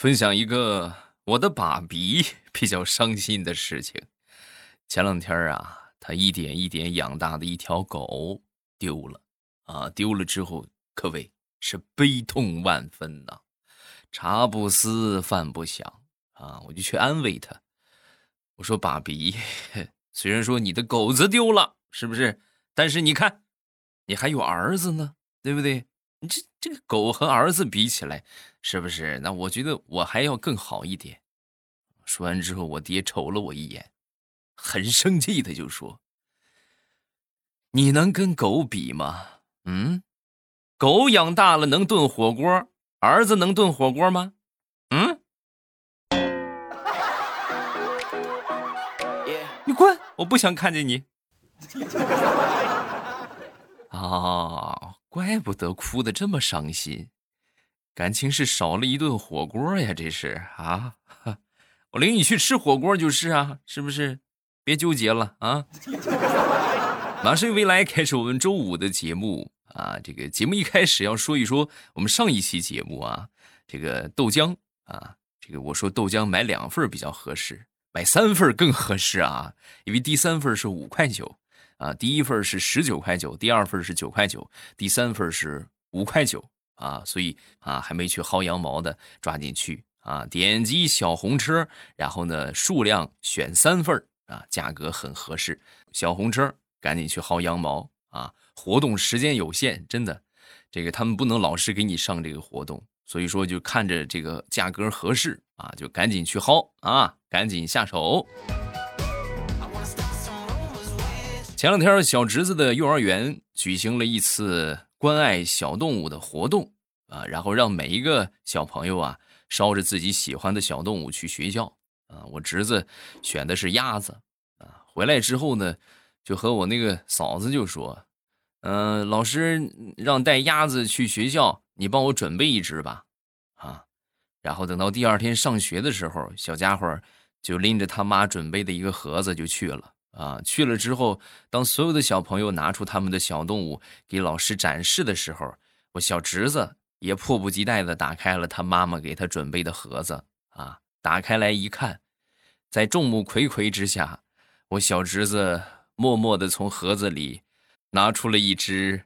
分享一个我的爸比比较伤心的事情。前两天啊，他一点一点养大的一条狗丢了，啊，丢了之后可谓是悲痛万分呐，茶不思饭不想啊，我就去安慰他，我说爸比，虽然说你的狗子丢了，是不是？但是你看，你还有儿子呢，对不对？你这这个狗和儿子比起来，是不是？那我觉得我还要更好一点。说完之后，我爹瞅了我一眼。很生气的就说：“你能跟狗比吗？嗯，狗养大了能炖火锅，儿子能炖火锅吗？嗯，你滚！我不想看见你。啊，怪不得哭的这么伤心，感情是少了一顿火锅呀！这是啊，我领你去吃火锅就是啊，是不是？”别纠结了啊！马上未来开始我们周五的节目啊！这个节目一开始要说一说我们上一期节目啊，这个豆浆啊，这个我说豆浆买两份比较合适，买三份更合适啊，因为第三份是五块九啊，第一份是十九块九，第二份是九块九，第三份是五块九啊，所以啊，还没去薅羊毛的抓紧去啊，点击小红车，然后呢，数量选三份啊，价格很合适，小红车赶紧去薅羊毛啊！活动时间有限，真的，这个他们不能老是给你上这个活动，所以说就看着这个价格合适啊，就赶紧去薅啊，赶紧下手。前两天小侄子的幼儿园举行了一次关爱小动物的活动啊，然后让每一个小朋友啊捎着自己喜欢的小动物去学校。啊，我侄子选的是鸭子，啊，回来之后呢，就和我那个嫂子就说，嗯，老师让带鸭子去学校，你帮我准备一只吧，啊，然后等到第二天上学的时候，小家伙就拎着他妈准备的一个盒子就去了，啊，去了之后，当所有的小朋友拿出他们的小动物给老师展示的时候，我小侄子也迫不及待的打开了他妈妈给他准备的盒子，啊。打开来一看，在众目睽睽之下，我小侄子默默的从盒子里拿出了一只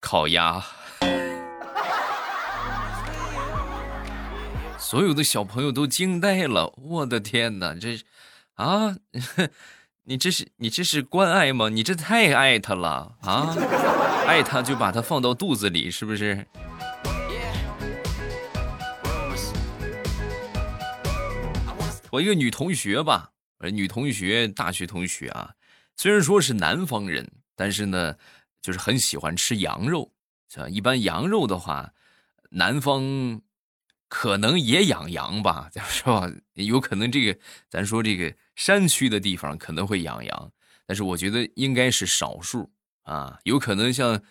烤鸭。所有的小朋友都惊呆了，我的天哪，这啊，你这是你这是关爱吗？你这太爱他了啊！爱他就把他放到肚子里，是不是？我一个女同学吧，女同学，大学同学啊，虽然说是南方人，但是呢，就是很喜欢吃羊肉。像一般羊肉的话，南方可能也养羊吧，是吧？有可能这个，咱说这个山区的地方可能会养羊，但是我觉得应该是少数啊。有可能像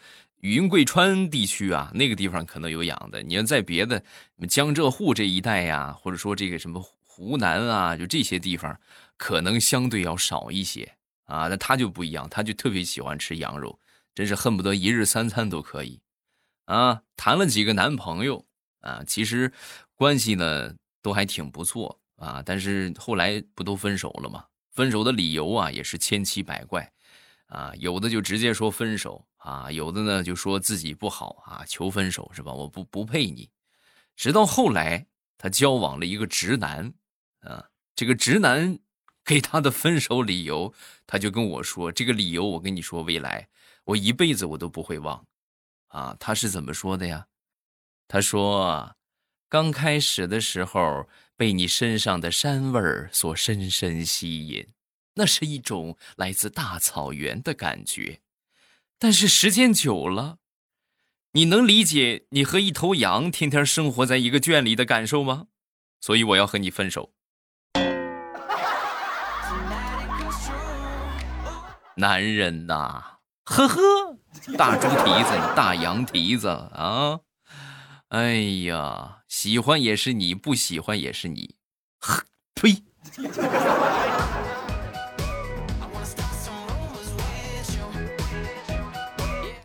云贵川地区啊，那个地方可能有养的。你要在别的江浙沪这一带呀，或者说这个什么。湖南啊，就这些地方，可能相对要少一些啊。那他就不一样，他就特别喜欢吃羊肉，真是恨不得一日三餐都可以啊。谈了几个男朋友啊，其实关系呢都还挺不错啊。但是后来不都分手了吗？分手的理由啊也是千奇百怪啊。有的就直接说分手啊，有的呢就说自己不好啊，求分手是吧？我不不配你。直到后来，他交往了一个直男。啊，这个直男给他的分手理由，他就跟我说：“这个理由我跟你说，未来我一辈子我都不会忘。”啊，他是怎么说的呀？他说：“刚开始的时候被你身上的膻味儿所深深吸引，那是一种来自大草原的感觉。但是时间久了，你能理解你和一头羊天天生活在一个圈里的感受吗？所以我要和你分手。”男人呐，呵呵，大猪蹄子，大羊蹄子啊！哎呀，喜欢也是你，不喜欢也是你，呵，呸！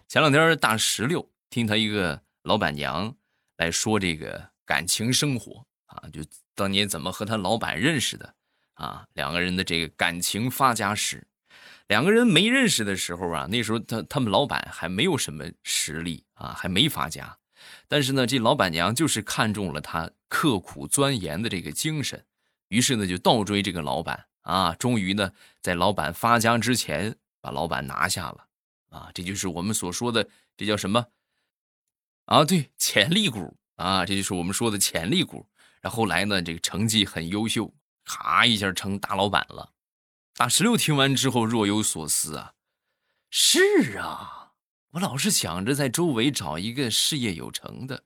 前两天大石榴听他一个老板娘来说这个感情生活啊，就当年怎么和他老板认识的啊，两个人的这个感情发家史。两个人没认识的时候啊，那时候他他们老板还没有什么实力啊，还没发家。但是呢，这老板娘就是看中了他刻苦钻研的这个精神，于是呢就倒追这个老板啊，终于呢在老板发家之前把老板拿下了啊，这就是我们所说的这叫什么啊？对，潜力股啊，这就是我们说的潜力股。然后来呢，这个成绩很优秀，咔一下成大老板了。大石榴听完之后若有所思啊，是啊。我老是想着在周围找一个事业有成的，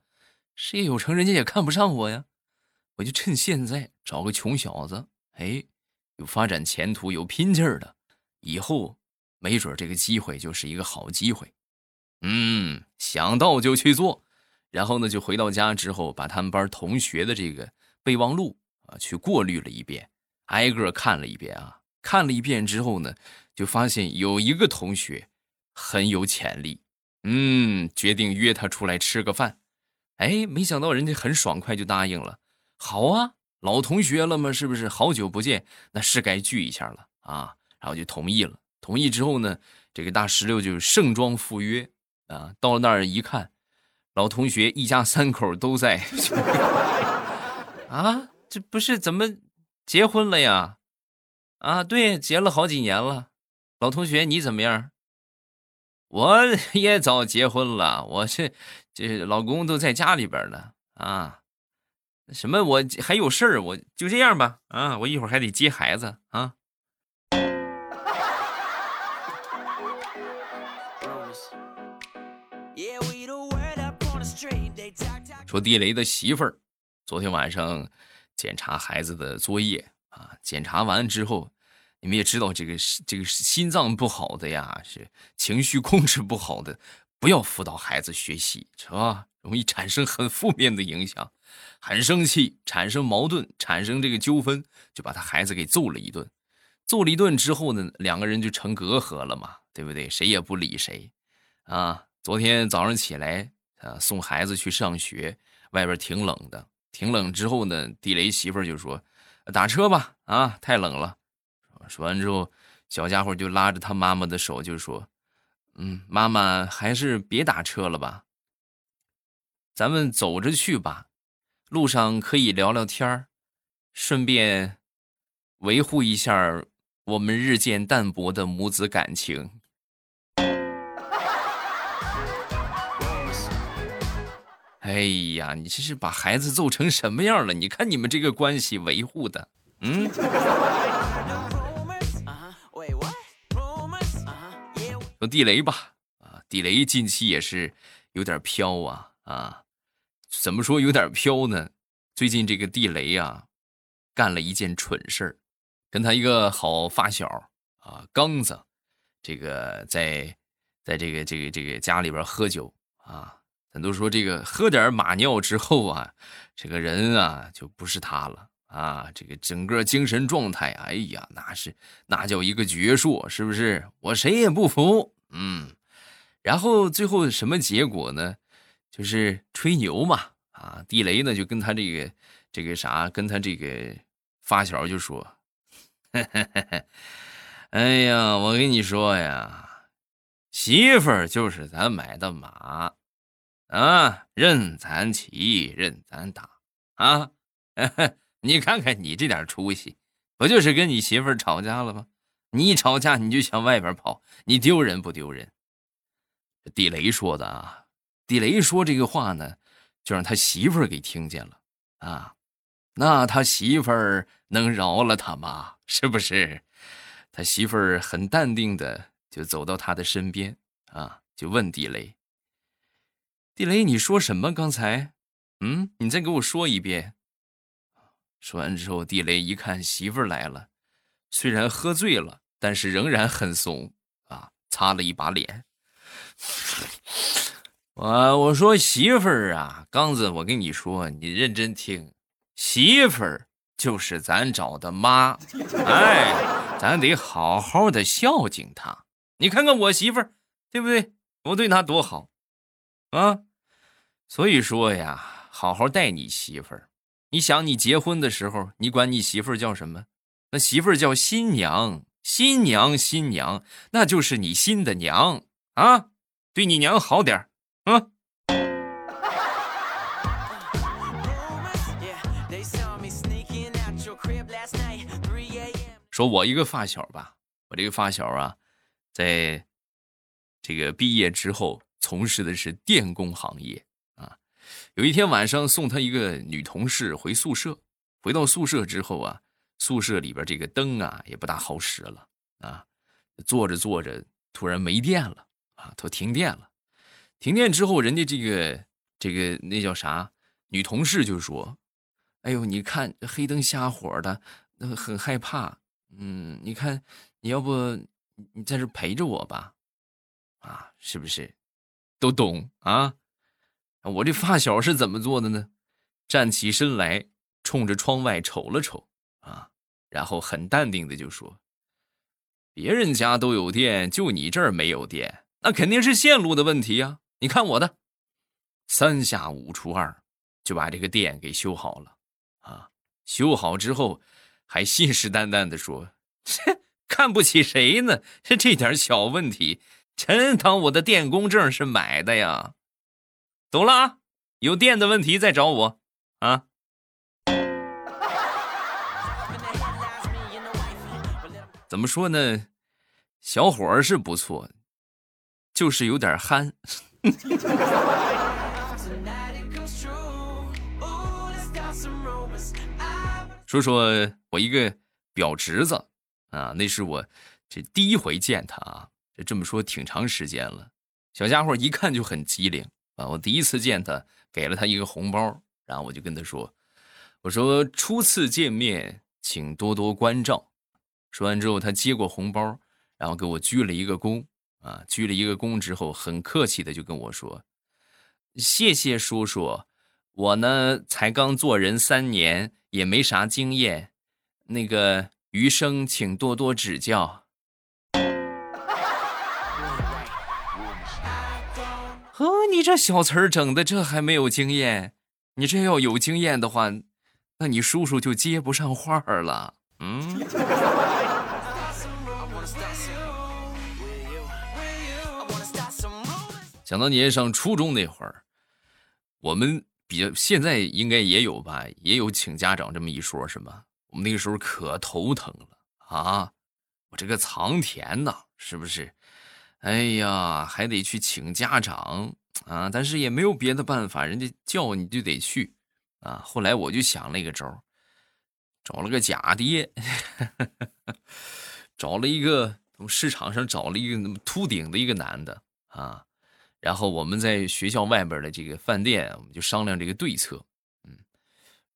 事业有成，人家也看不上我呀。我就趁现在找个穷小子，哎，有发展前途、有拼劲儿的，以后没准这个机会就是一个好机会。嗯，想到就去做。然后呢，就回到家之后，把他们班同学的这个备忘录啊，去过滤了一遍，挨个看了一遍啊。看了一遍之后呢，就发现有一个同学。很有潜力，嗯，决定约他出来吃个饭，哎，没想到人家很爽快就答应了。好啊，老同学了嘛，是不是？好久不见，那是该聚一下了啊。然后就同意了。同意之后呢，这个大石榴就盛装赴约啊。到了那儿一看，老同学一家三口都在。啊，这不是怎么结婚了呀？啊，对，结了好几年了。老同学，你怎么样？我也早结婚了，我这这老公都在家里边呢啊，什么我还有事儿，我就这样吧啊，我一会儿还得接孩子啊。说地雷的媳妇儿昨天晚上检查孩子的作业啊，检查完之后。你们也知道，这个这个心脏不好的呀，是情绪控制不好的，不要辅导孩子学习，是吧？容易产生很负面的影响，很生气，产生矛盾，产生这个纠纷，就把他孩子给揍了一顿。揍了一顿之后呢，两个人就成隔阂了嘛，对不对？谁也不理谁，啊！昨天早上起来啊，送孩子去上学，外边挺冷的，挺冷之后呢，地雷媳妇就说：“打车吧，啊，太冷了。”说完之后，小家伙就拉着他妈妈的手，就说：“嗯，妈妈还是别打车了吧，咱们走着去吧，路上可以聊聊天儿，顺便维护一下我们日渐淡薄的母子感情。”哎呀，你这是把孩子揍成什么样了？你看你们这个关系维护的，嗯。地雷吧，啊，地雷近期也是有点飘啊啊，怎么说有点飘呢？最近这个地雷啊，干了一件蠢事跟他一个好发小啊刚子，这个在在这个这个这个家里边喝酒啊，咱都说这个喝点马尿之后啊，这个人啊就不是他了啊，这个整个精神状态，哎呀，那是那叫一个矍铄，是不是？我谁也不服。嗯，然后最后什么结果呢？就是吹牛嘛，啊，地雷呢就跟他这个这个啥，跟他这个发小就说：“ 哎呀，我跟你说呀，媳妇就是咱买的马，啊，任咱骑，任咱打，啊，你看看你这点出息，不就是跟你媳妇吵架了吗？”你一吵架，你就向外边跑，你丢人不丢人？地雷说的啊，地雷说这个话呢，就让他媳妇儿给听见了啊。那他媳妇儿能饶了他吗？是不是？他媳妇儿很淡定的就走到他的身边啊，就问地雷：“地雷，你说什么？刚才？嗯，你再给我说一遍。”说完之后，地雷一看媳妇儿来了，虽然喝醉了。但是仍然很怂啊！擦了一把脸，我我说媳妇儿啊，刚子，我跟你说，你认真听，媳妇儿就是咱找的妈，哎，咱得好好的孝敬她。你看看我媳妇儿，对不对？我对她多好啊！所以说呀，好好待你媳妇儿，你想你结婚的时候，你管你媳妇儿叫什么？那媳妇儿叫新娘，新娘，新娘，那就是你新的娘啊！对你娘好点儿啊！说我一个发小吧，我这个发小啊，在这个毕业之后从事的是电工行业啊。有一天晚上送他一个女同事回宿舍，回到宿舍之后啊，宿舍里边这个灯啊也不大好使了啊，做着做着突然没电了啊，都停电了。停电之后，人家这个这个那叫啥女同事就说：“哎呦，你看黑灯瞎火的，那很害怕。”嗯，你看，你要不你在这陪着我吧，啊，是不是？都懂啊？我这发小是怎么做的呢？站起身来，冲着窗外瞅了瞅，啊，然后很淡定的就说：“别人家都有电，就你这儿没有电，那肯定是线路的问题呀。你看我的，三下五除二就把这个电给修好了，啊，修好之后。”还信誓旦旦的说：“切，看不起谁呢？这点小问题，真当我的电工证是买的呀？懂了啊，有电的问题再找我啊。”怎么说呢？小伙儿是不错，就是有点憨。说说我一个表侄子啊，那是我这第一回见他啊，这这么说挺长时间了。小家伙一看就很机灵啊，我第一次见他，给了他一个红包，然后我就跟他说：“我说初次见面，请多多关照。”说完之后，他接过红包，然后给我鞠了一个躬啊，鞠了一个躬之后，很客气的就跟我说：“谢谢叔叔，我呢才刚做人三年。”也没啥经验，那个余生请多多指教。呵，你这小词儿整的，这还没有经验？你这要有经验的话，那你叔叔就接不上话了。嗯。想当年上初中那会儿，我们。比较现在应该也有吧，也有请家长这么一说，是吗？我们那个时候可头疼了啊！我这个藏田呐，是不是？哎呀，还得去请家长啊！但是也没有别的办法，人家叫你就得去啊。后来我就想了一个招找了个假爹，找了一个从市场上找了一个那么秃顶的一个男的啊。然后我们在学校外边的这个饭店，我们就商量这个对策，嗯，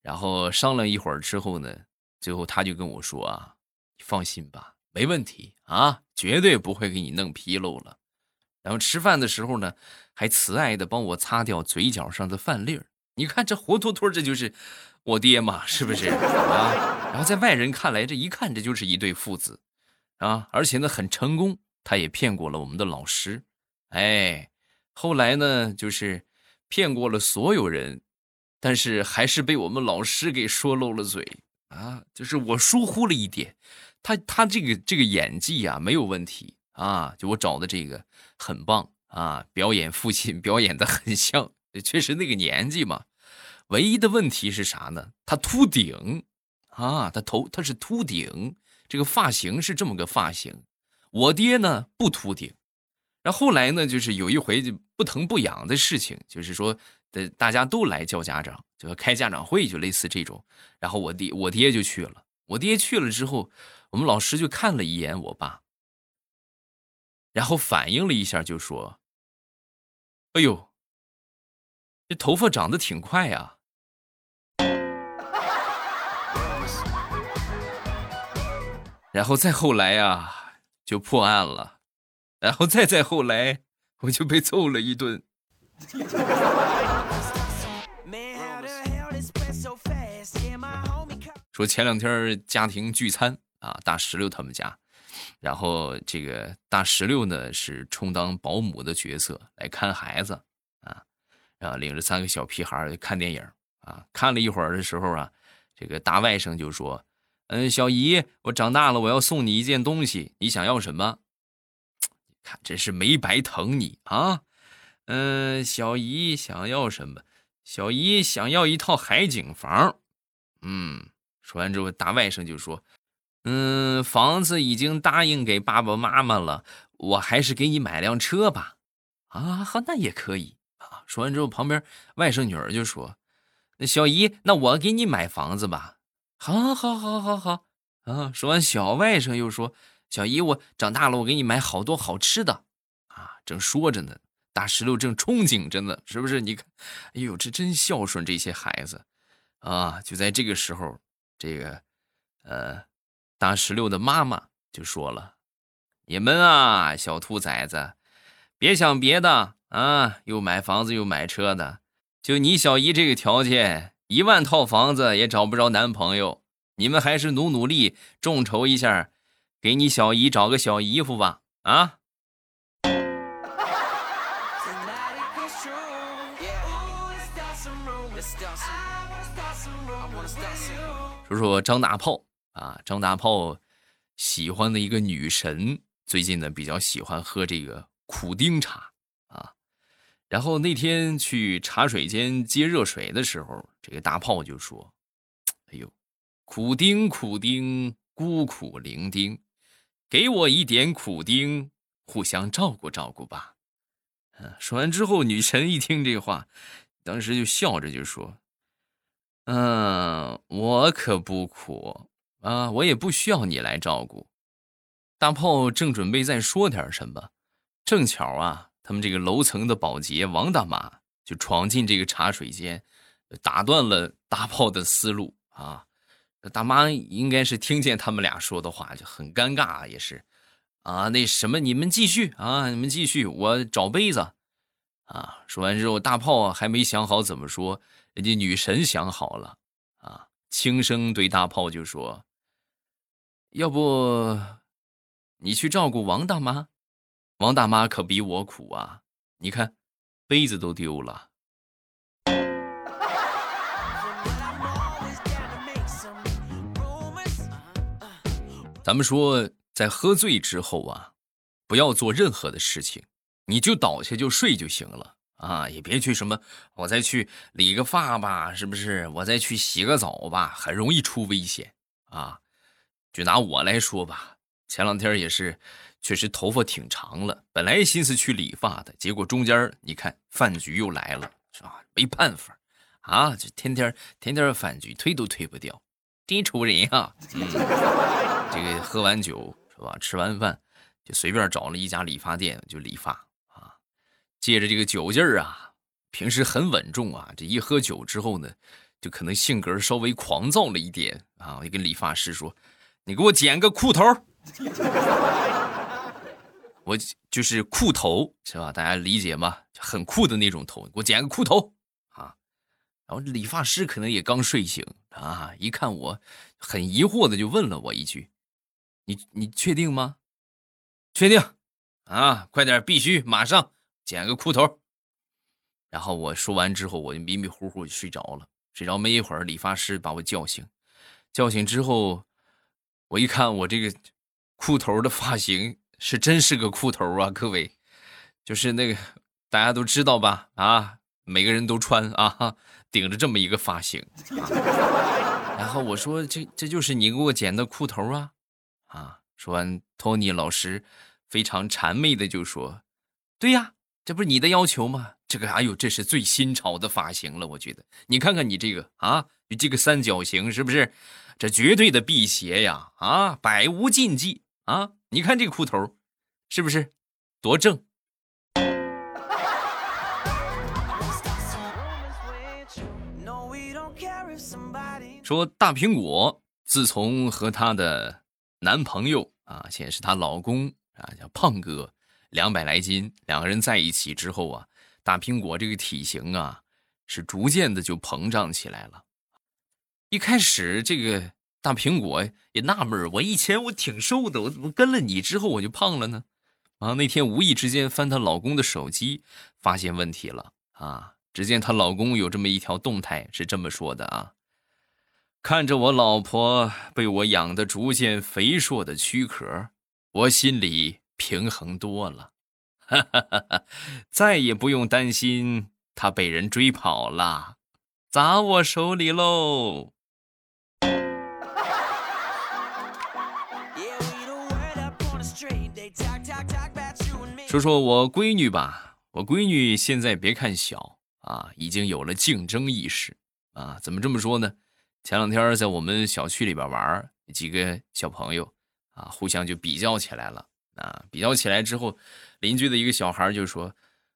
然后商量一会儿之后呢，最后他就跟我说啊，你放心吧，没问题啊，绝对不会给你弄纰漏了。然后吃饭的时候呢，还慈爱的帮我擦掉嘴角上的饭粒儿。你看这活脱脱这就是我爹嘛，是不是啊？然后在外人看来，这一看这就是一对父子啊，而且呢很成功，他也骗过了我们的老师，哎。后来呢，就是骗过了所有人，但是还是被我们老师给说漏了嘴啊！就是我疏忽了一点，他他这个这个演技啊没有问题啊，就我找的这个很棒啊，表演父亲表演的很像，确实那个年纪嘛。唯一的问题是啥呢？他秃顶啊，他头他是秃顶，这个发型是这么个发型。我爹呢不秃顶。后来呢，就是有一回就不疼不痒的事情，就是说的大家都来叫家长，就开家长会，就类似这种。然后我爹我爹就去了，我爹去了之后，我们老师就看了一眼我爸，然后反应了一下，就说：“哎呦，这头发长得挺快呀。”然后再后来呀，就破案了。然后再再后来，我就被揍了一顿。说前两天家庭聚餐啊，大石榴他们家，然后这个大石榴呢是充当保姆的角色来看孩子啊，然后领着三个小屁孩看电影啊。看了一会儿的时候啊，这个大外甥就说：“嗯，小姨，我长大了，我要送你一件东西，你想要什么？”真是没白疼你啊。嗯，小姨想要什么？小姨想要一套海景房。嗯，说完之后，大外甥就说：“嗯，房子已经答应给爸爸妈妈了，我还是给你买辆车吧。”啊，好，那也可以啊。说完之后，旁边外甥女儿就说：“那小姨，那我给你买房子吧。”好，好，好，好，好。啊，说完，小外甥又说：“小姨，我长大了，我给你买好多好吃的。”啊，正说着呢，大石榴正憧憬着呢，是不是？你看，哎呦，这真孝顺这些孩子。啊！就在这个时候，这个，呃，大石榴的妈妈就说了：“你们啊，小兔崽子，别想别的啊，又买房子又买车的，就你小姨这个条件，一万套房子也找不着男朋友。你们还是努努力，众筹一下，给你小姨找个小姨夫吧。”啊！说说张大炮啊，张大炮喜欢的一个女神，最近呢比较喜欢喝这个苦丁茶啊。然后那天去茶水间接热水的时候，这个大炮就说：“哎呦，苦丁苦丁，孤苦伶仃，给我一点苦丁，互相照顾照顾吧。”嗯，说完之后，女神一听这话，当时就笑着就说。嗯，我可不苦啊，我也不需要你来照顾。大炮正准备再说点什么，正巧啊，他们这个楼层的保洁王大妈就闯进这个茶水间，打断了大炮的思路啊。大妈应该是听见他们俩说的话，就很尴尬，也是啊。那什么，你们继续啊，你们继续，我找杯子啊。说完之后，大炮还没想好怎么说。人家女神想好了啊，轻声对大炮就说：“要不你去照顾王大妈？王大妈可比我苦啊！你看，杯子都丢了。”咱们说，在喝醉之后啊，不要做任何的事情，你就倒下就睡就行了。啊，也别去什么，我再去理个发吧，是不是？我再去洗个澡吧，很容易出危险啊！就拿我来说吧，前两天也是，确实头发挺长了，本来心思去理发的，结果中间你看饭局又来了，是吧？没办法啊，这天天天天饭局推都推不掉，低愁人啊！嗯，这个喝完酒是吧？吃完饭就随便找了一家理发店就理发啊。借着这个酒劲儿啊，平时很稳重啊，这一喝酒之后呢，就可能性格稍微狂躁了一点啊。我就跟理发师说：“你给我剪个裤头我就是裤头是吧？大家理解吗？很酷的那种头，给我剪个裤头啊。”然后理发师可能也刚睡醒啊，一看我很疑惑的就问了我一句：“你你确定吗？确定啊？快点，必须马上。”剪个裤头，然后我说完之后，我就迷迷糊糊就睡着了。睡着没一会儿，理发师把我叫醒。叫醒之后，我一看，我这个裤头的发型是真是个裤头啊！各位，就是那个大家都知道吧？啊，每个人都穿啊，顶着这么一个发型。然后我说：“这这就是你给我剪的裤头啊！”啊，说完，托尼老师非常谄媚的就说：“对呀。”这不是你的要求吗？这个，哎呦，这是最新潮的发型了，我觉得。你看看你这个啊，你这个三角形是不是？这绝对的辟邪呀！啊，百无禁忌啊！你看这个裤头，是不是多正？说大苹果自从和她的男朋友啊，现在是她老公啊，叫胖哥。两百来斤，两个人在一起之后啊，大苹果这个体型啊，是逐渐的就膨胀起来了。一开始这个大苹果也纳闷我以前我挺瘦的，我怎么跟了你之后我就胖了呢？啊，那天无意之间翻她老公的手机，发现问题了啊，只见她老公有这么一条动态，是这么说的啊：看着我老婆被我养的逐渐肥硕的躯壳，我心里平衡多了，再也不用担心她被人追跑了，砸我手里喽。说说我闺女吧，我闺女现在别看小啊，已经有了竞争意识啊。怎么这么说呢？前两天在我们小区里边玩，几个小朋友啊，互相就比较起来了啊。比较起来之后，邻居的一个小孩就说：“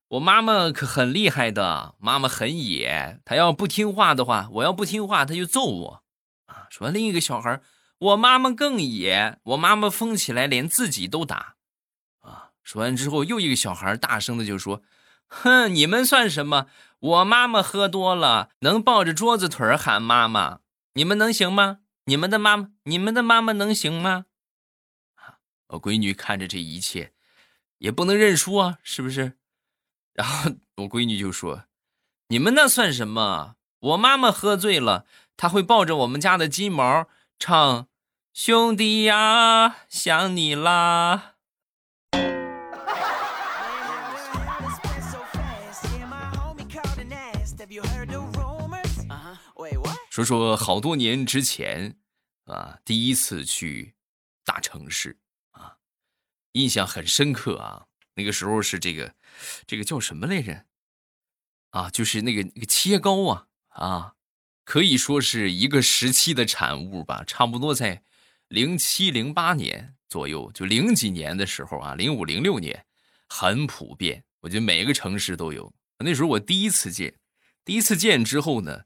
我妈妈可很厉害的，妈妈很野，她要不听话的话，我要不听话，她就揍我。”啊，说另一个小孩：“我妈妈更野，我妈妈疯起来连自己都打。”啊说完之后，又一个小孩大声的就说：“哼，你们算什么？我妈妈喝多了，能抱着桌子腿喊妈妈，你们能行吗？你们的妈妈，你们的妈妈能行吗？”我闺女看着这一切，也不能认输啊，是不是？然后 我闺女就说：“你们那算什么？我妈妈喝醉了，她会抱着我们家的金毛唱：兄弟呀，想你啦。”说说好多年之前，啊，第一次去大城市啊，印象很深刻啊。那个时候是这个，这个叫什么来着？啊，就是那个那个切糕啊啊，可以说是一个时期的产物吧。差不多在零七零八年左右，就零几年的时候啊，零五零六年很普遍。我觉得每个城市都有。那时候我第一次见，第一次见之后呢。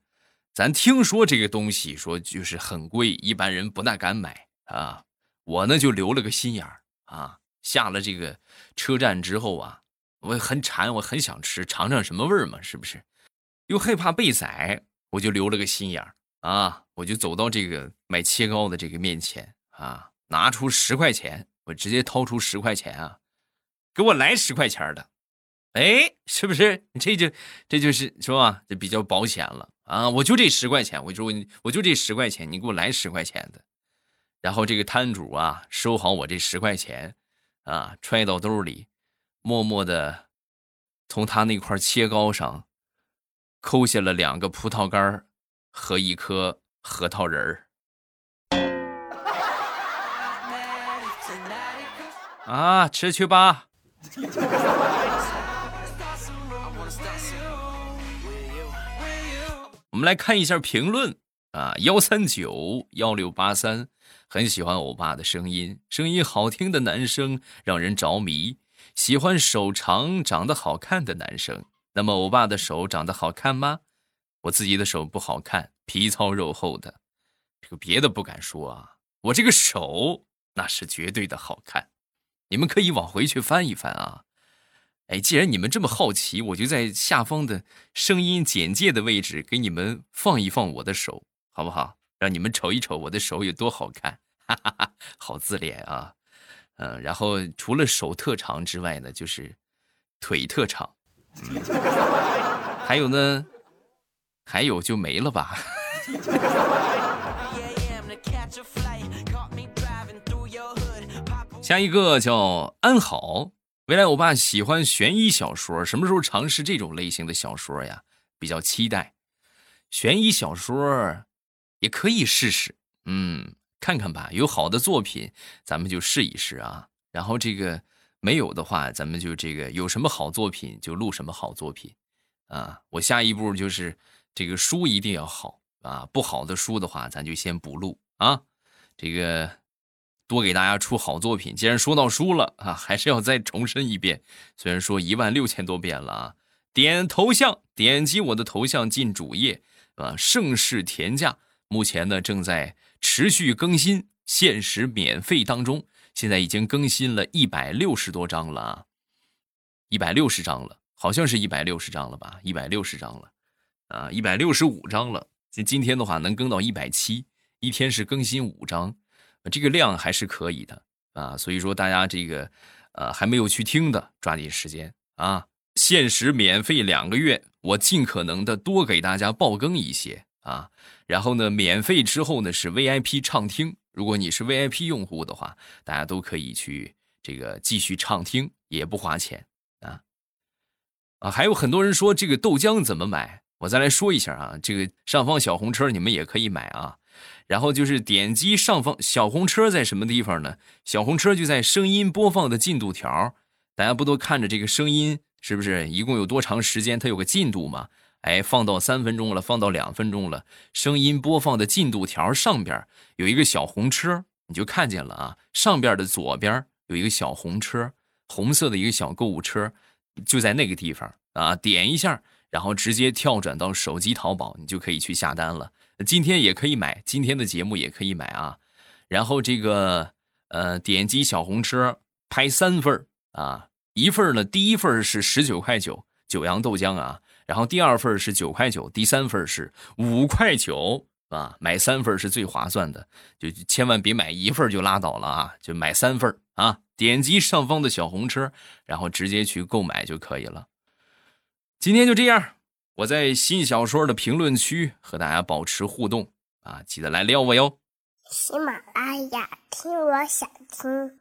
咱听说这个东西说就是很贵，一般人不大敢买啊。我呢就留了个心眼儿啊。下了这个车站之后啊，我很馋，我很想吃，尝尝什么味儿嘛，是不是？又害怕被宰，我就留了个心眼儿啊。我就走到这个卖切糕的这个面前啊，拿出十块钱，我直接掏出十块钱啊，给我来十块钱的。哎，是不是？这就这就是是吧？这比较保险了。啊！我就这十块钱，我就我我就这十块钱，你给我来十块钱的。然后这个摊主啊，收好我这十块钱，啊，揣到兜里，默默的从他那块切糕上抠下了两个葡萄干和一颗核桃仁儿。啊，吃去吧。我们来看一下评论啊，幺三九幺六八三很喜欢欧巴的声音，声音好听的男生让人着迷，喜欢手长长得好看的男生。那么欧巴的手长得好看吗？我自己的手不好看，皮糙肉厚的，这个别的不敢说啊，我这个手那是绝对的好看，你们可以往回去翻一翻啊。哎，既然你们这么好奇，我就在下方的声音简介的位置给你们放一放我的手，好不好？让你们瞅一瞅我的手有多好看，哈哈哈，好自恋啊！嗯，然后除了手特长之外呢，就是腿特长，还有呢，还有就没了吧。下一个叫安好。未来我爸喜欢悬疑小说，什么时候尝试这种类型的小说呀？比较期待。悬疑小说也可以试试，嗯，看看吧。有好的作品，咱们就试一试啊。然后这个没有的话，咱们就这个有什么好作品就录什么好作品啊。我下一步就是这个书一定要好啊，不好的书的话，咱就先不录啊。这个。多给大家出好作品。既然说到书了啊，还是要再重申一遍。虽然说一万六千多遍了啊，点头像，点击我的头像进主页啊，盛世田价，目前呢正在持续更新，限时免费当中。现在已经更新了一百六十多章了啊，一百六十章了，好像是一百六十章了吧？一百六十章了啊，一百六十五章了。今今天的话能更到一百七，一天是更新五章。这个量还是可以的啊，所以说大家这个，呃，还没有去听的，抓紧时间啊！限时免费两个月我尽可能的多给大家爆更一些啊。然后呢，免费之后呢是 VIP 畅听。如果你是 VIP 用户的话，大家都可以去这个继续畅听，也不花钱啊。啊，还有很多人说这个豆浆怎么买？我再来说一下啊，这个上方小红车你们也可以买啊。然后就是点击上方小红车在什么地方呢？小红车就在声音播放的进度条，大家不都看着这个声音是不是？一共有多长时间？它有个进度嘛？哎，放到三分钟了，放到两分钟了，声音播放的进度条上边有一个小红车，你就看见了啊。上边的左边有一个小红车，红色的一个小购物车，就在那个地方啊。点一下，然后直接跳转到手机淘宝，你就可以去下单了。今天也可以买，今天的节目也可以买啊。然后这个呃，点击小红车拍三份啊，一份呢，第一份是十九块九，九阳豆浆啊。然后第二份是九块九，第三份是五块九啊。买三份是最划算的，就千万别买一份就拉倒了啊，就买三份啊。点击上方的小红车，然后直接去购买就可以了。今天就这样。我在新小说的评论区和大家保持互动啊，记得来撩我哟。喜马拉雅听，我想听。